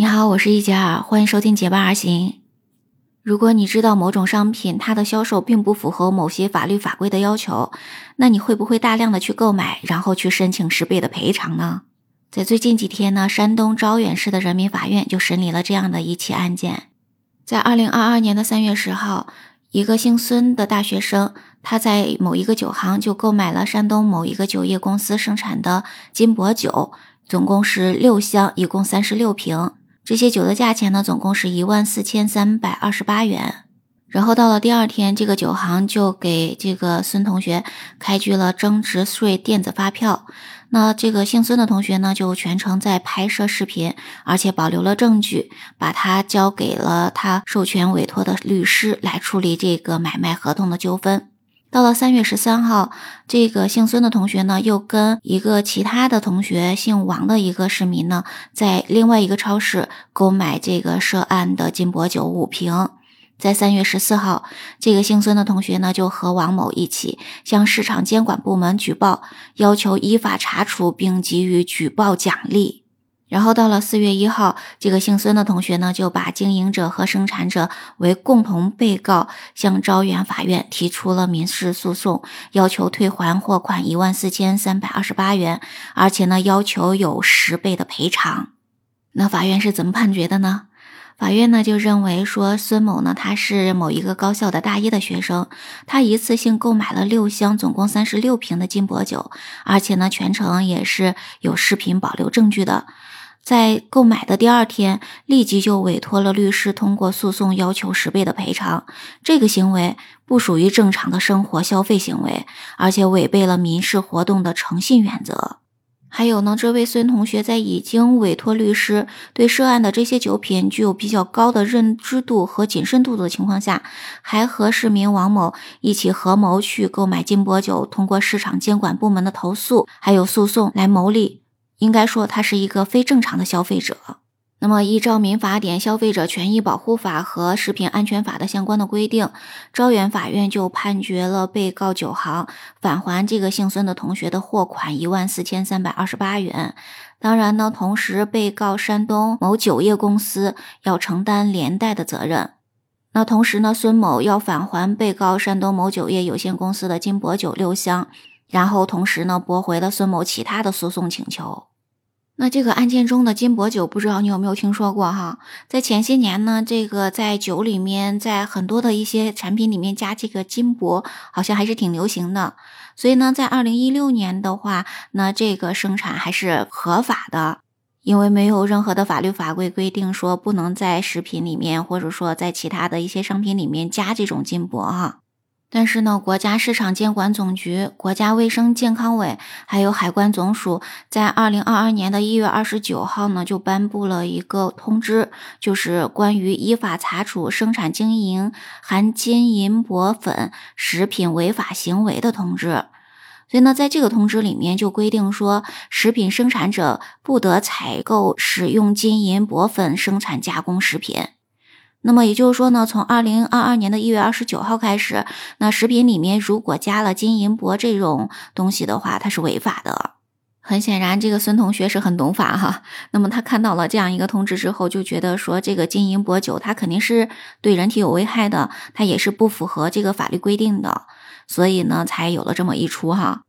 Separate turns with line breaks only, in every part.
你好，我是一佳，欢迎收听《结伴而行》。如果你知道某种商品它的销售并不符合某些法律法规的要求，那你会不会大量的去购买，然后去申请十倍的赔偿呢？在最近几天呢，山东招远市的人民法院就审理了这样的一起案件。在二零二二年的三月十号，一个姓孙的大学生，他在某一个酒行就购买了山东某一个酒业公司生产的金箔酒，总共是六箱，一共三十六瓶。这些酒的价钱呢，总共是一万四千三百二十八元。然后到了第二天，这个酒行就给这个孙同学开具了增值税电子发票。那这个姓孙的同学呢，就全程在拍摄视频，而且保留了证据，把他交给了他授权委托的律师来处理这个买卖合同的纠纷。到了三月十三号，这个姓孙的同学呢，又跟一个其他的同学姓王的一个市民呢，在另外一个超市购买这个涉案的金箔酒五瓶。在三月十四号，这个姓孙的同学呢，就和王某一起向市场监管部门举报，要求依法查处并给予举报奖励。然后到了四月一号，这个姓孙的同学呢，就把经营者和生产者为共同被告，向招远法院提出了民事诉讼，要求退还货款一万四千三百二十八元，而且呢，要求有十倍的赔偿。那法院是怎么判决的呢？法院呢就认为说，孙某呢他是某一个高校的大一的学生，他一次性购买了六箱，总共三十六瓶的金箔酒，而且呢全程也是有视频保留证据的。在购买的第二天，立即就委托了律师通过诉讼要求十倍的赔偿。这个行为不属于正常的生活消费行为，而且违背了民事活动的诚信原则。还有呢，这位孙同学在已经委托律师对涉案的这些酒品具有比较高的认知度和谨慎度的情况下，还和市民王某一起合谋去购买金箔酒，通过市场监管部门的投诉还有诉讼来牟利。应该说，他是一个非正常的消费者。那么，依照《民法典》《消费者权益保护法》和《食品安全法》的相关的规定，招远法院就判决了被告酒行返还这个姓孙的同学的货款一万四千三百二十八元。当然呢，同时被告山东某酒业公司要承担连带的责任。那同时呢，孙某要返还被告山东某酒业有限公司的金箔酒六箱，然后同时呢，驳回了孙某其他的诉讼请求。那这个案件中的金箔酒，不知道你有没有听说过哈？在前些年呢，这个在酒里面，在很多的一些产品里面加这个金箔，好像还是挺流行的。所以呢，在二零一六年的话，那这个生产还是合法的，因为没有任何的法律法规规定说不能在食品里面，或者说在其他的一些商品里面加这种金箔哈。但是呢，国家市场监管总局、国家卫生健康委还有海关总署，在二零二二年的一月二十九号呢，就颁布了一个通知，就是关于依法查处生产经营含金银箔粉食品违法行为的通知。所以呢，在这个通知里面就规定说，食品生产者不得采购、使用金银箔粉生产加工食品。那么也就是说呢，从二零二二年的一月二十九号开始，那食品里面如果加了金银箔这种东西的话，它是违法的。很显然，这个孙同学是很懂法哈。那么他看到了这样一个通知之后，就觉得说这个金银箔酒它肯定是对人体有危害的，它也是不符合这个法律规定的，所以呢，才有了这么一出哈。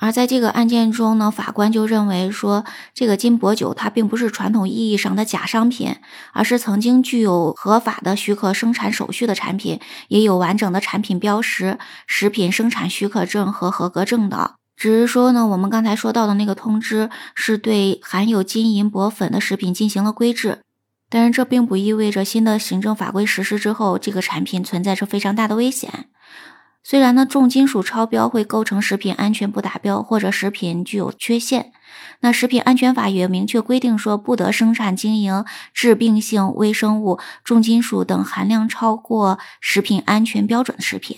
而在这个案件中呢，法官就认为说，这个金箔酒它并不是传统意义上的假商品，而是曾经具有合法的许可生产手续的产品，也有完整的产品标识、食品生产许可证和合格证的。只是说呢，我们刚才说到的那个通知是对含有金银箔粉的食品进行了规制，但是这并不意味着新的行政法规实施之后，这个产品存在着非常大的危险。虽然呢，重金属超标会构成食品安全不达标或者食品具有缺陷，那食品安全法也明确规定说，不得生产经营致病性微生物、重金属等含量超过食品安全标准的食品。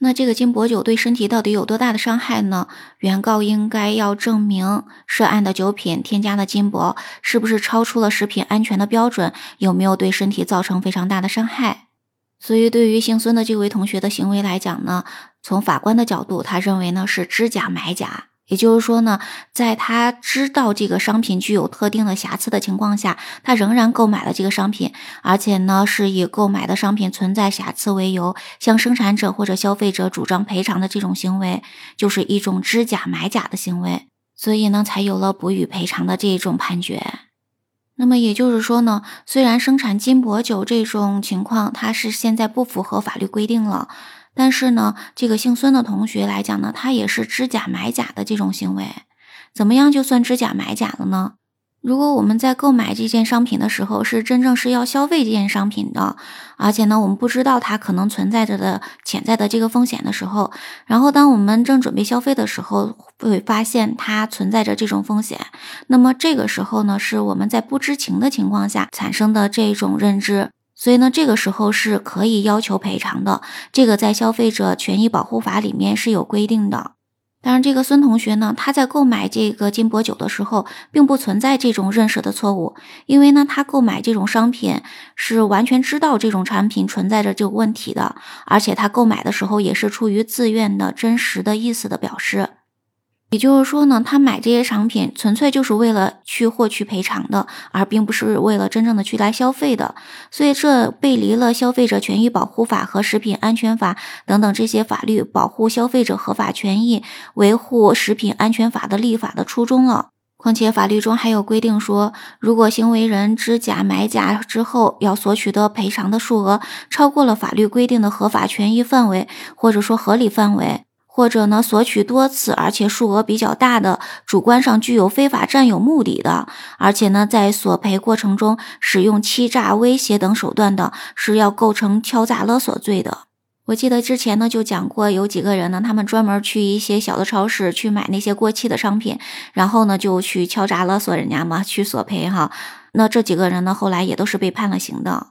那这个金箔酒对身体到底有多大的伤害呢？原告应该要证明涉案的酒品添加的金箔是不是超出了食品安全的标准，有没有对身体造成非常大的伤害。所以，对于姓孙的这位同学的行为来讲呢，从法官的角度，他认为呢是知假买假。也就是说呢，在他知道这个商品具有特定的瑕疵的情况下，他仍然购买了这个商品，而且呢是以购买的商品存在瑕疵为由，向生产者或者消费者主张赔偿的这种行为，就是一种知假买假的行为，所以呢才有了不予赔偿的这一种判决。那么也就是说呢，虽然生产金箔酒这种情况，它是现在不符合法律规定了。但是呢，这个姓孙的同学来讲呢，他也是知假买假的这种行为，怎么样就算知假买假了呢？如果我们在购买这件商品的时候，是真正是要消费这件商品的，而且呢，我们不知道它可能存在着的潜在的这个风险的时候，然后当我们正准备消费的时候，会发现它存在着这种风险，那么这个时候呢，是我们在不知情的情况下产生的这种认知。所以呢，这个时候是可以要求赔偿的，这个在消费者权益保护法里面是有规定的。当然，这个孙同学呢，他在购买这个金箔酒的时候，并不存在这种认识的错误，因为呢，他购买这种商品是完全知道这种产品存在着这个问题的，而且他购买的时候也是出于自愿的、真实的意思的表示。也就是说呢，他买这些商品纯粹就是为了去获取赔偿的，而并不是为了真正的去来消费的。所以这背离了消费者权益保护法和食品安全法等等这些法律保护消费者合法权益、维护食品安全法的立法的初衷了。况且法律中还有规定说，如果行为人知假买假之后要索取的赔偿的数额超过了法律规定的合法权益范围，或者说合理范围。或者呢，索取多次，而且数额比较大的，主观上具有非法占有目的的，而且呢，在索赔过程中使用欺诈、威胁等手段的，是要构成敲诈勒索罪的。我记得之前呢就讲过，有几个人呢，他们专门去一些小的超市去买那些过期的商品，然后呢就去敲诈勒索人家嘛，去索赔哈。那这几个人呢，后来也都是被判了刑的。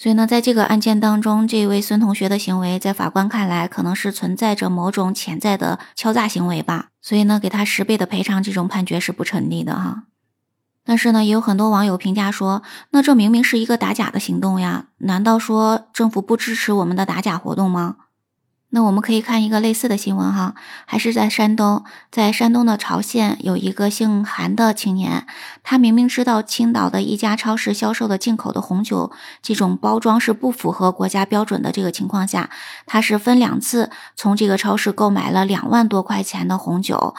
所以呢，在这个案件当中，这位孙同学的行为，在法官看来，可能是存在着某种潜在的敲诈行为吧。所以呢，给他十倍的赔偿，这种判决是不成立的哈。但是呢，也有很多网友评价说，那这明明是一个打假的行动呀，难道说政府不支持我们的打假活动吗？那我们可以看一个类似的新闻哈，还是在山东，在山东的潮县有一个姓韩的青年，他明明知道青岛的一家超市销售的进口的红酒这种包装是不符合国家标准的这个情况下，他是分两次从这个超市购买了两万多块钱的红酒，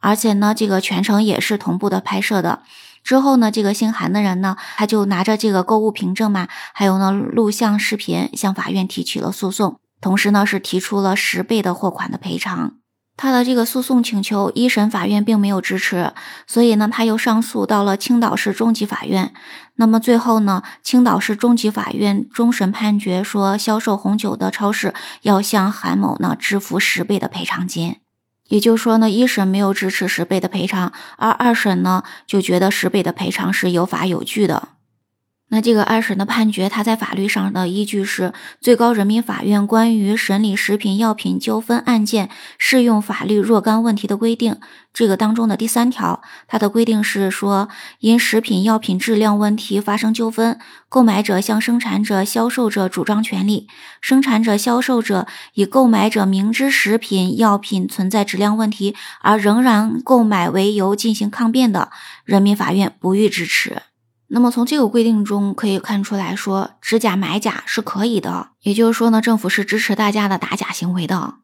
而且呢，这个全程也是同步的拍摄的。之后呢，这个姓韩的人呢，他就拿着这个购物凭证嘛，还有呢录像视频，向法院提起了诉讼。同时呢，是提出了十倍的货款的赔偿。他的这个诉讼请求，一审法院并没有支持，所以呢，他又上诉到了青岛市中级法院。那么最后呢，青岛市中级法院终审判决说，销售红酒的超市要向韩某呢支付十倍的赔偿金。也就是说呢，一审没有支持十倍的赔偿，而二审呢就觉得十倍的赔偿是有法有据的。那这个二审的判决，它在法律上的依据是最高人民法院关于审理食品药品纠纷案件适用法律若干问题的规定，这个当中的第三条，它的规定是说，因食品药品质量问题发生纠纷，购买者向生产者、销售者主张权利，生产者、销售者以购买者明知食品药品存在质量问题而仍然购买为由进行抗辩的，人民法院不予支持。那么从这个规定中可以看出来说，知假买假是可以的。也就是说呢，政府是支持大家的打假行为的。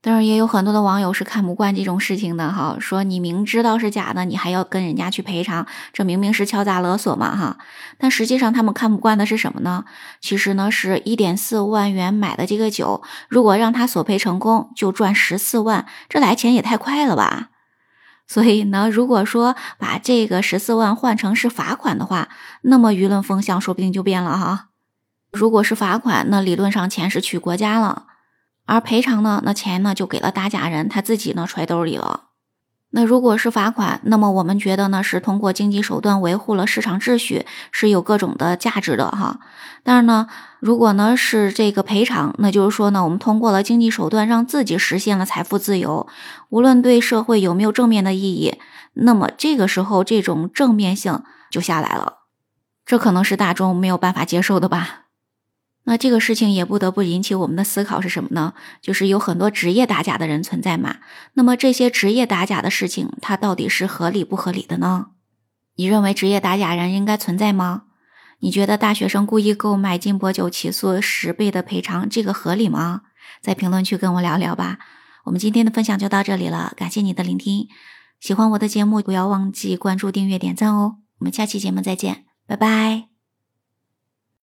但是也有很多的网友是看不惯这种事情的哈，说你明知道是假的，你还要跟人家去赔偿，这明明是敲诈勒索嘛哈。但实际上他们看不惯的是什么呢？其实呢是一点四万元买的这个酒，如果让他索赔成功，就赚十四万，这来钱也太快了吧。所以呢，如果说把这个十四万换成是罚款的话，那么舆论风向说不定就变了哈。如果是罚款，那理论上钱是取国家了，而赔偿呢，那钱呢就给了打假人，他自己呢揣兜里了。那如果是罚款，那么我们觉得呢是通过经济手段维护了市场秩序，是有各种的价值的哈。但是呢，如果呢是这个赔偿，那就是说呢，我们通过了经济手段让自己实现了财富自由，无论对社会有没有正面的意义，那么这个时候这种正面性就下来了，这可能是大众没有办法接受的吧。那这个事情也不得不引起我们的思考是什么呢？就是有很多职业打假的人存在嘛。那么这些职业打假的事情，它到底是合理不合理的呢？你认为职业打假人应该存在吗？你觉得大学生故意购买金箔酒起诉十倍的赔偿，这个合理吗？在评论区跟我聊聊吧。我们今天的分享就到这里了，感谢你的聆听。喜欢我的节目，不要忘记关注、订阅、点赞哦。我们下期节目再见，拜拜。